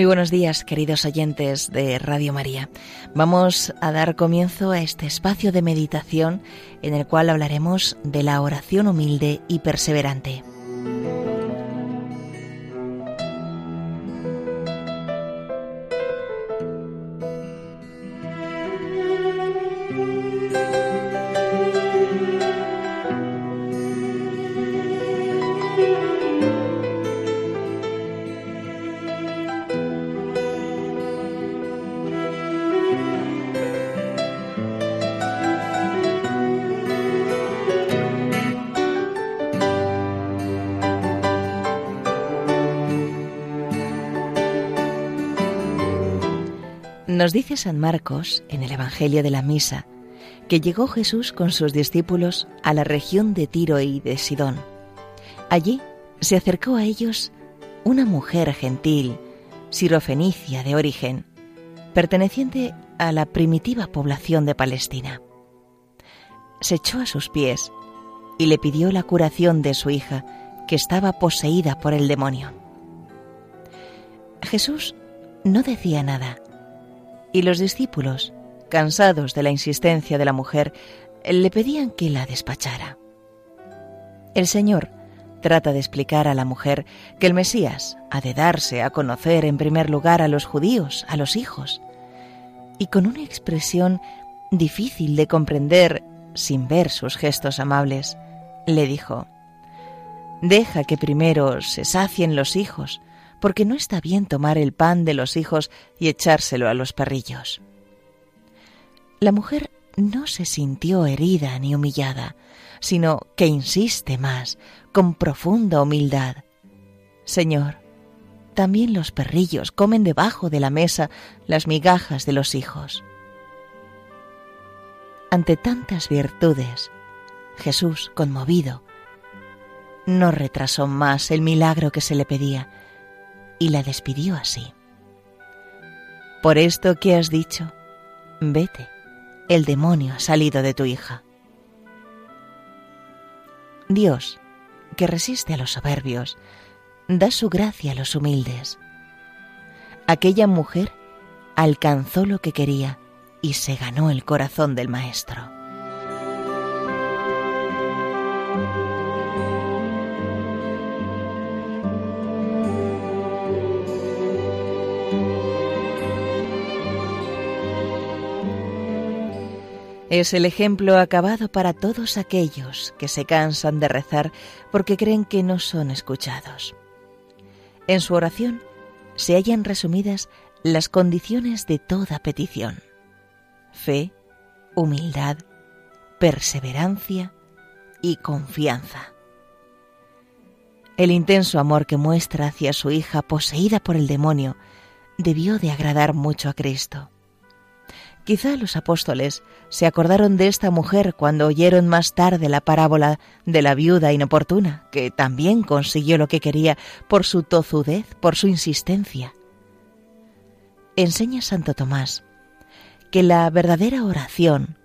Muy buenos días, queridos oyentes de Radio María. Vamos a dar comienzo a este espacio de meditación en el cual hablaremos de la oración humilde y perseverante. Nos dice San Marcos, en el Evangelio de la Misa, que llegó Jesús con sus discípulos a la región de Tiro y de Sidón. Allí se acercó a ellos una mujer gentil, sirofenicia de origen, perteneciente a la primitiva población de Palestina. Se echó a sus pies y le pidió la curación de su hija, que estaba poseída por el demonio. Jesús no decía nada, y los discípulos, cansados de la insistencia de la mujer, le pedían que la despachara. El Señor trata de explicar a la mujer que el Mesías ha de darse a conocer en primer lugar a los judíos, a los hijos, y con una expresión difícil de comprender sin ver sus gestos amables, le dijo, Deja que primero se sacien los hijos, porque no está bien tomar el pan de los hijos y echárselo a los perrillos. La mujer no se sintió herida ni humillada, sino que insiste más, con profunda humildad. Señor, también los perrillos comen debajo de la mesa las migajas de los hijos. Ante tantas virtudes, Jesús, conmovido, no retrasó más el milagro que se le pedía, y la despidió así. Por esto que has dicho, vete, el demonio ha salido de tu hija. Dios, que resiste a los soberbios, da su gracia a los humildes. Aquella mujer alcanzó lo que quería y se ganó el corazón del Maestro. Es el ejemplo acabado para todos aquellos que se cansan de rezar porque creen que no son escuchados. En su oración se hallan resumidas las condiciones de toda petición. Fe, humildad, perseverancia y confianza. El intenso amor que muestra hacia su hija poseída por el demonio debió de agradar mucho a Cristo. Quizá los apóstoles se acordaron de esta mujer cuando oyeron más tarde la parábola de la viuda inoportuna, que también consiguió lo que quería por su tozudez, por su insistencia. Enseña Santo Tomás que la verdadera oración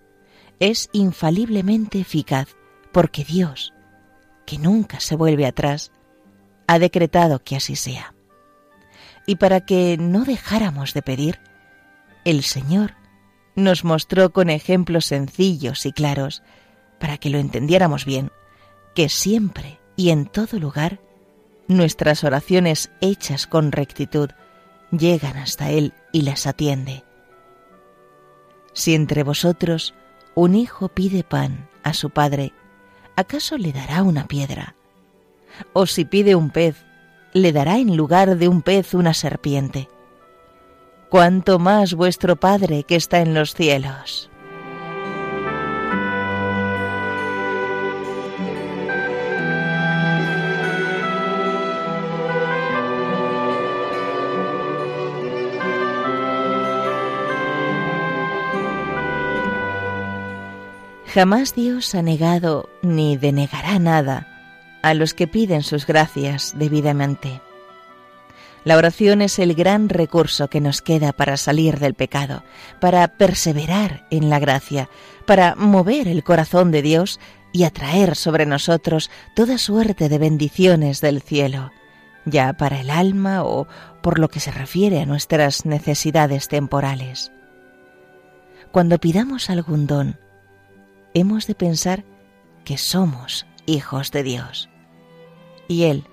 es infaliblemente eficaz porque Dios, que nunca se vuelve atrás, ha decretado que así sea. Y para que no dejáramos de pedir, el Señor nos mostró con ejemplos sencillos y claros, para que lo entendiéramos bien, que siempre y en todo lugar nuestras oraciones hechas con rectitud llegan hasta Él y las atiende. Si entre vosotros un hijo pide pan a su padre, ¿acaso le dará una piedra? O si pide un pez, ¿le dará en lugar de un pez una serpiente? cuanto más vuestro Padre que está en los cielos. Jamás Dios ha negado ni denegará nada a los que piden sus gracias debidamente. La oración es el gran recurso que nos queda para salir del pecado, para perseverar en la gracia, para mover el corazón de Dios y atraer sobre nosotros toda suerte de bendiciones del cielo, ya para el alma o por lo que se refiere a nuestras necesidades temporales. Cuando pidamos algún don, hemos de pensar que somos hijos de Dios. Y Él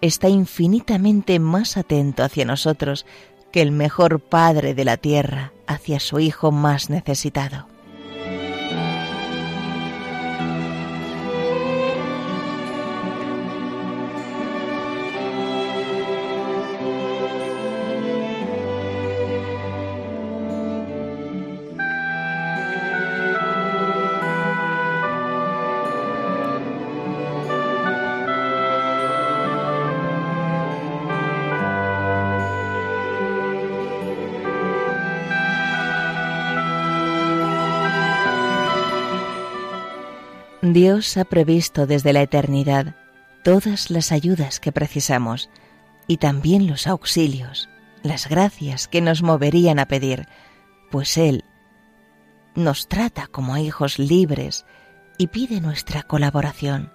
está infinitamente más atento hacia nosotros que el mejor Padre de la tierra hacia su Hijo más necesitado. Dios ha previsto desde la eternidad todas las ayudas que precisamos y también los auxilios, las gracias que nos moverían a pedir, pues Él nos trata como hijos libres y pide nuestra colaboración.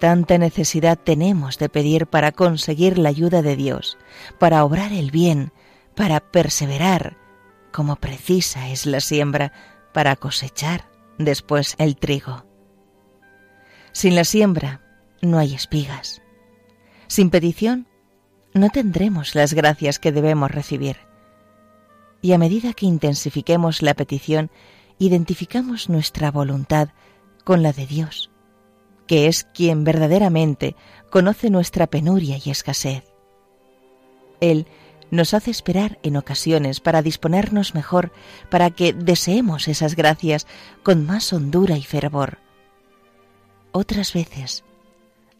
Tanta necesidad tenemos de pedir para conseguir la ayuda de Dios, para obrar el bien, para perseverar, como precisa es la siembra para cosechar después el trigo. Sin la siembra no hay espigas. Sin petición no tendremos las gracias que debemos recibir. Y a medida que intensifiquemos la petición, identificamos nuestra voluntad con la de Dios, que es quien verdaderamente conoce nuestra penuria y escasez. Él nos hace esperar en ocasiones para disponernos mejor, para que deseemos esas gracias con más hondura y fervor. Otras veces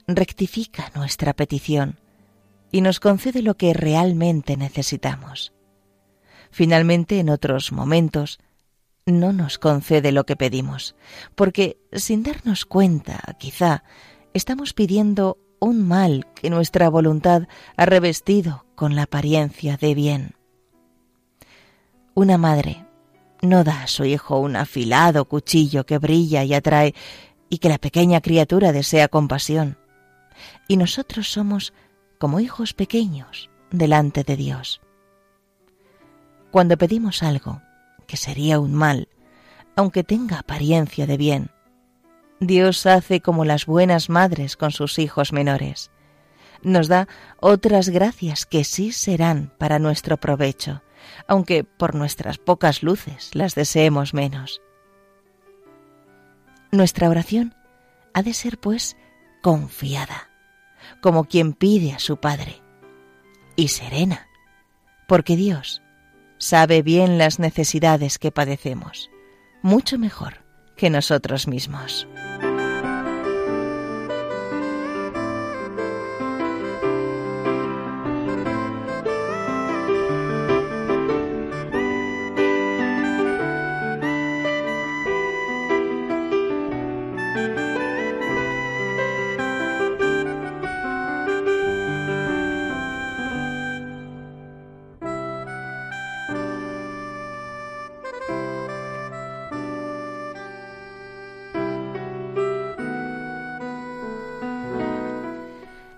rectifica nuestra petición y nos concede lo que realmente necesitamos. Finalmente, en otros momentos, no nos concede lo que pedimos, porque sin darnos cuenta, quizá, estamos pidiendo un mal que nuestra voluntad ha revestido con la apariencia de bien. Una madre no da a su hijo un afilado cuchillo que brilla y atrae y que la pequeña criatura desea compasión. Y nosotros somos como hijos pequeños delante de Dios. Cuando pedimos algo que sería un mal, aunque tenga apariencia de bien, Dios hace como las buenas madres con sus hijos menores. Nos da otras gracias que sí serán para nuestro provecho, aunque por nuestras pocas luces las deseemos menos. Nuestra oración ha de ser, pues, confiada, como quien pide a su Padre, y serena, porque Dios sabe bien las necesidades que padecemos, mucho mejor que nosotros mismos.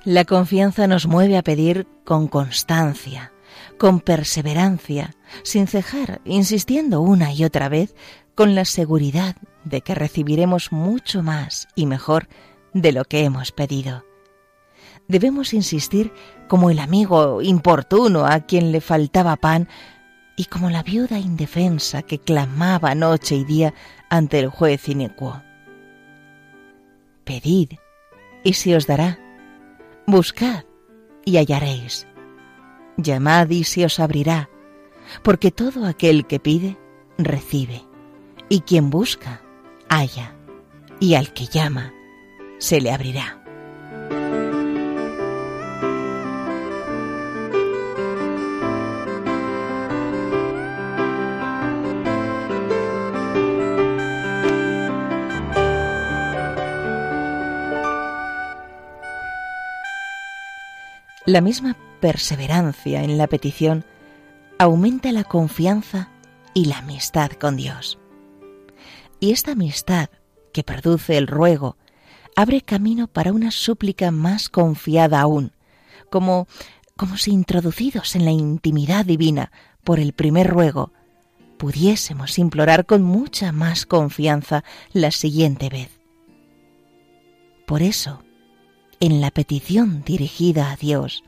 La confianza nos mueve a pedir con constancia, con perseverancia, sin cejar, insistiendo una y otra vez, con la seguridad de que recibiremos mucho más y mejor de lo que hemos pedido. Debemos insistir como el amigo importuno a quien le faltaba pan y como la viuda indefensa que clamaba noche y día ante el juez inicuo. Pedid y se os dará Buscad y hallaréis. Llamad y se os abrirá, porque todo aquel que pide, recibe, y quien busca, halla, y al que llama, se le abrirá. La misma perseverancia en la petición aumenta la confianza y la amistad con Dios. Y esta amistad que produce el ruego abre camino para una súplica más confiada aún, como, como si introducidos en la intimidad divina por el primer ruego, pudiésemos implorar con mucha más confianza la siguiente vez. Por eso, en la petición dirigida a Dios,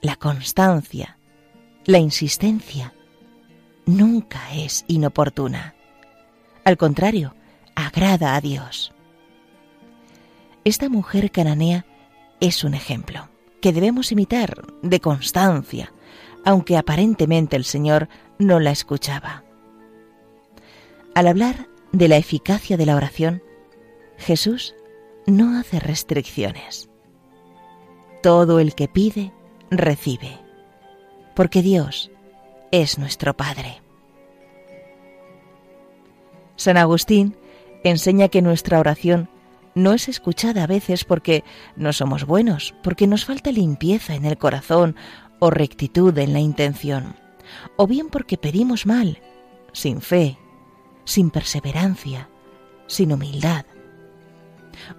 la constancia, la insistencia, nunca es inoportuna. Al contrario, agrada a Dios. Esta mujer cananea es un ejemplo que debemos imitar de constancia, aunque aparentemente el Señor no la escuchaba. Al hablar de la eficacia de la oración, Jesús no hace restricciones. Todo el que pide, recibe, porque Dios es nuestro Padre. San Agustín enseña que nuestra oración no es escuchada a veces porque no somos buenos, porque nos falta limpieza en el corazón o rectitud en la intención, o bien porque pedimos mal, sin fe, sin perseverancia, sin humildad,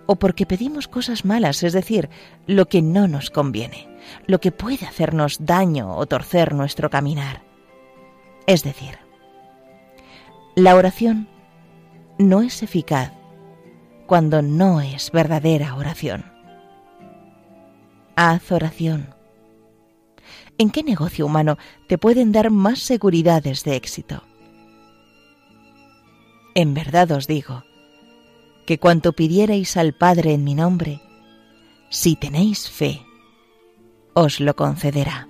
o porque pedimos cosas malas, es decir, lo que no nos conviene, lo que puede hacernos daño o torcer nuestro caminar. Es decir, la oración no es eficaz cuando no es verdadera oración. Haz oración. ¿En qué negocio humano te pueden dar más seguridades de éxito? En verdad os digo, que cuanto pidierais al Padre en mi nombre, si tenéis fe, os lo concederá.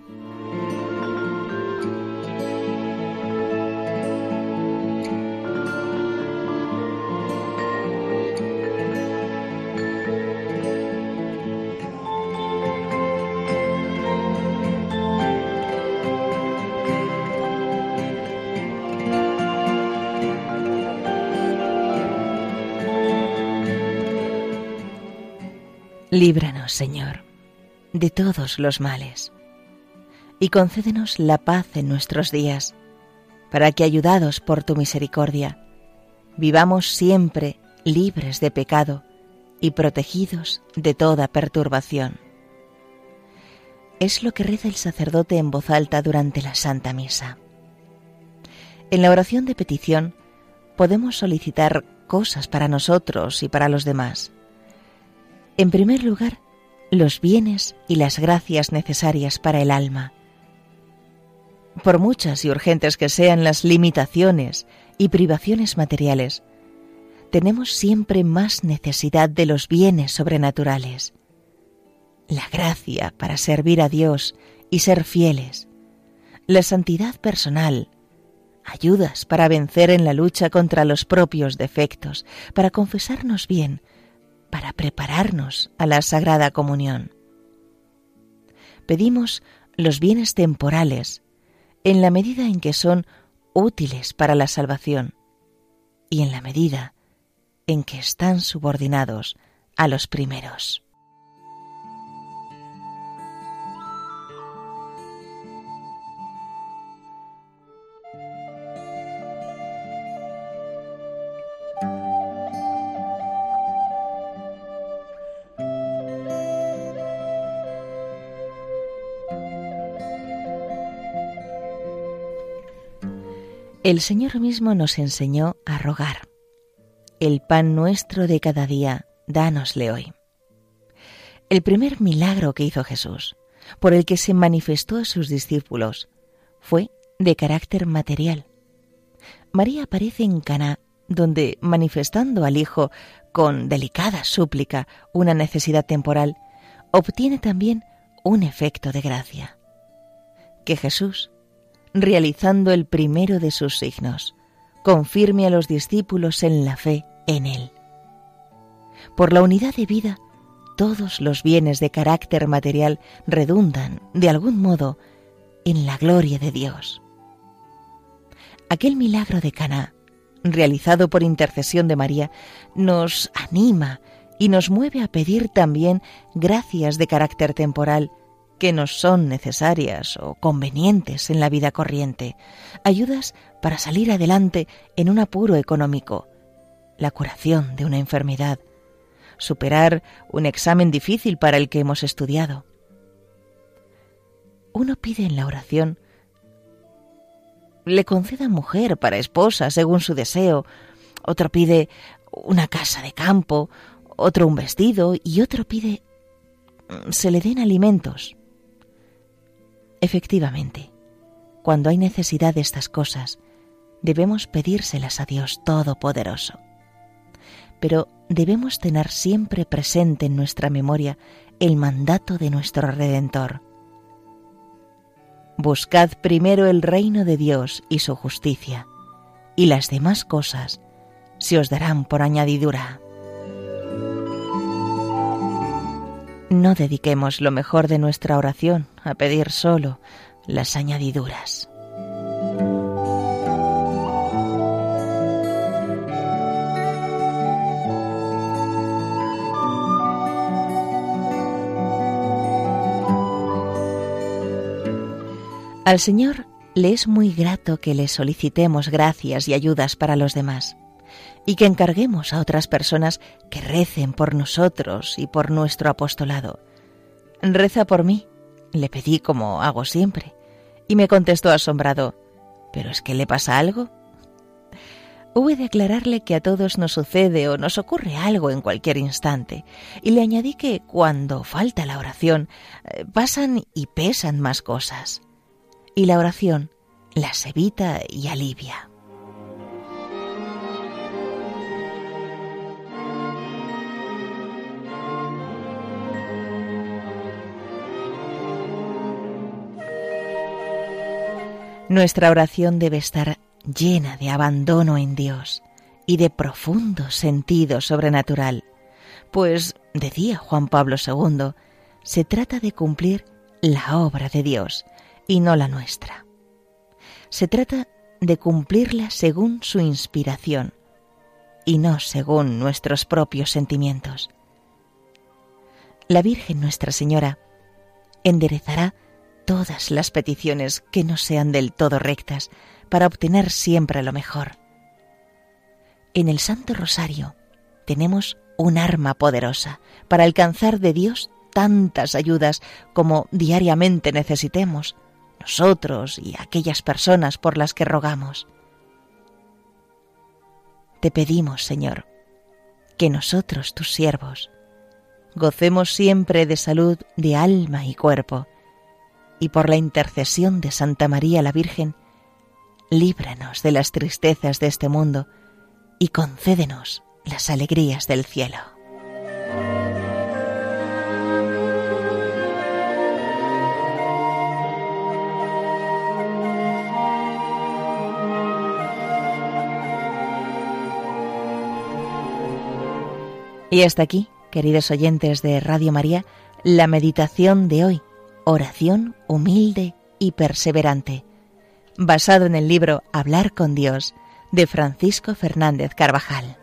Líbranos, Señor, de todos los males, y concédenos la paz en nuestros días, para que, ayudados por tu misericordia, vivamos siempre libres de pecado y protegidos de toda perturbación. Es lo que reza el sacerdote en voz alta durante la Santa Misa. En la oración de petición podemos solicitar cosas para nosotros y para los demás en primer lugar, los bienes y las gracias necesarias para el alma. Por muchas y urgentes que sean las limitaciones y privaciones materiales, tenemos siempre más necesidad de los bienes sobrenaturales. La gracia para servir a Dios y ser fieles, la santidad personal, ayudas para vencer en la lucha contra los propios defectos, para confesarnos bien, para prepararnos a la Sagrada Comunión. Pedimos los bienes temporales en la medida en que son útiles para la salvación y en la medida en que están subordinados a los primeros. El Señor mismo nos enseñó a rogar. El pan nuestro de cada día, dánosle hoy. El primer milagro que hizo Jesús, por el que se manifestó a sus discípulos, fue de carácter material. María aparece en Caná, donde, manifestando al Hijo con delicada súplica una necesidad temporal, obtiene también un efecto de gracia. Que Jesús realizando el primero de sus signos. Confirme a los discípulos en la fe en Él. Por la unidad de vida, todos los bienes de carácter material redundan, de algún modo, en la gloria de Dios. Aquel milagro de Caná, realizado por intercesión de María, nos anima y nos mueve a pedir también gracias de carácter temporal que nos son necesarias o convenientes en la vida corriente, ayudas para salir adelante en un apuro económico, la curación de una enfermedad, superar un examen difícil para el que hemos estudiado. Uno pide en la oración le conceda mujer para esposa según su deseo, otro pide una casa de campo, otro un vestido y otro pide se le den alimentos. Efectivamente, cuando hay necesidad de estas cosas, debemos pedírselas a Dios Todopoderoso. Pero debemos tener siempre presente en nuestra memoria el mandato de nuestro Redentor. Buscad primero el reino de Dios y su justicia, y las demás cosas se os darán por añadidura. No dediquemos lo mejor de nuestra oración a pedir solo las añadiduras. Al Señor le es muy grato que le solicitemos gracias y ayudas para los demás y que encarguemos a otras personas que recen por nosotros y por nuestro apostolado. Reza por mí, le pedí como hago siempre, y me contestó asombrado, ¿pero es que le pasa algo? Hube de aclararle que a todos nos sucede o nos ocurre algo en cualquier instante, y le añadí que cuando falta la oración eh, pasan y pesan más cosas y la oración las evita y alivia. Nuestra oración debe estar llena de abandono en Dios y de profundo sentido sobrenatural, pues, decía Juan Pablo II, se trata de cumplir la obra de Dios y no la nuestra. Se trata de cumplirla según su inspiración y no según nuestros propios sentimientos. La Virgen Nuestra Señora enderezará todas las peticiones que no sean del todo rectas para obtener siempre lo mejor. En el Santo Rosario tenemos un arma poderosa para alcanzar de Dios tantas ayudas como diariamente necesitemos nosotros y aquellas personas por las que rogamos. Te pedimos, Señor, que nosotros, tus siervos, gocemos siempre de salud de alma y cuerpo, y por la intercesión de Santa María la Virgen, líbranos de las tristezas de este mundo y concédenos las alegrías del cielo. Y hasta aquí, queridos oyentes de Radio María, la meditación de hoy, oración humilde y perseverante, basado en el libro Hablar con Dios de Francisco Fernández Carvajal.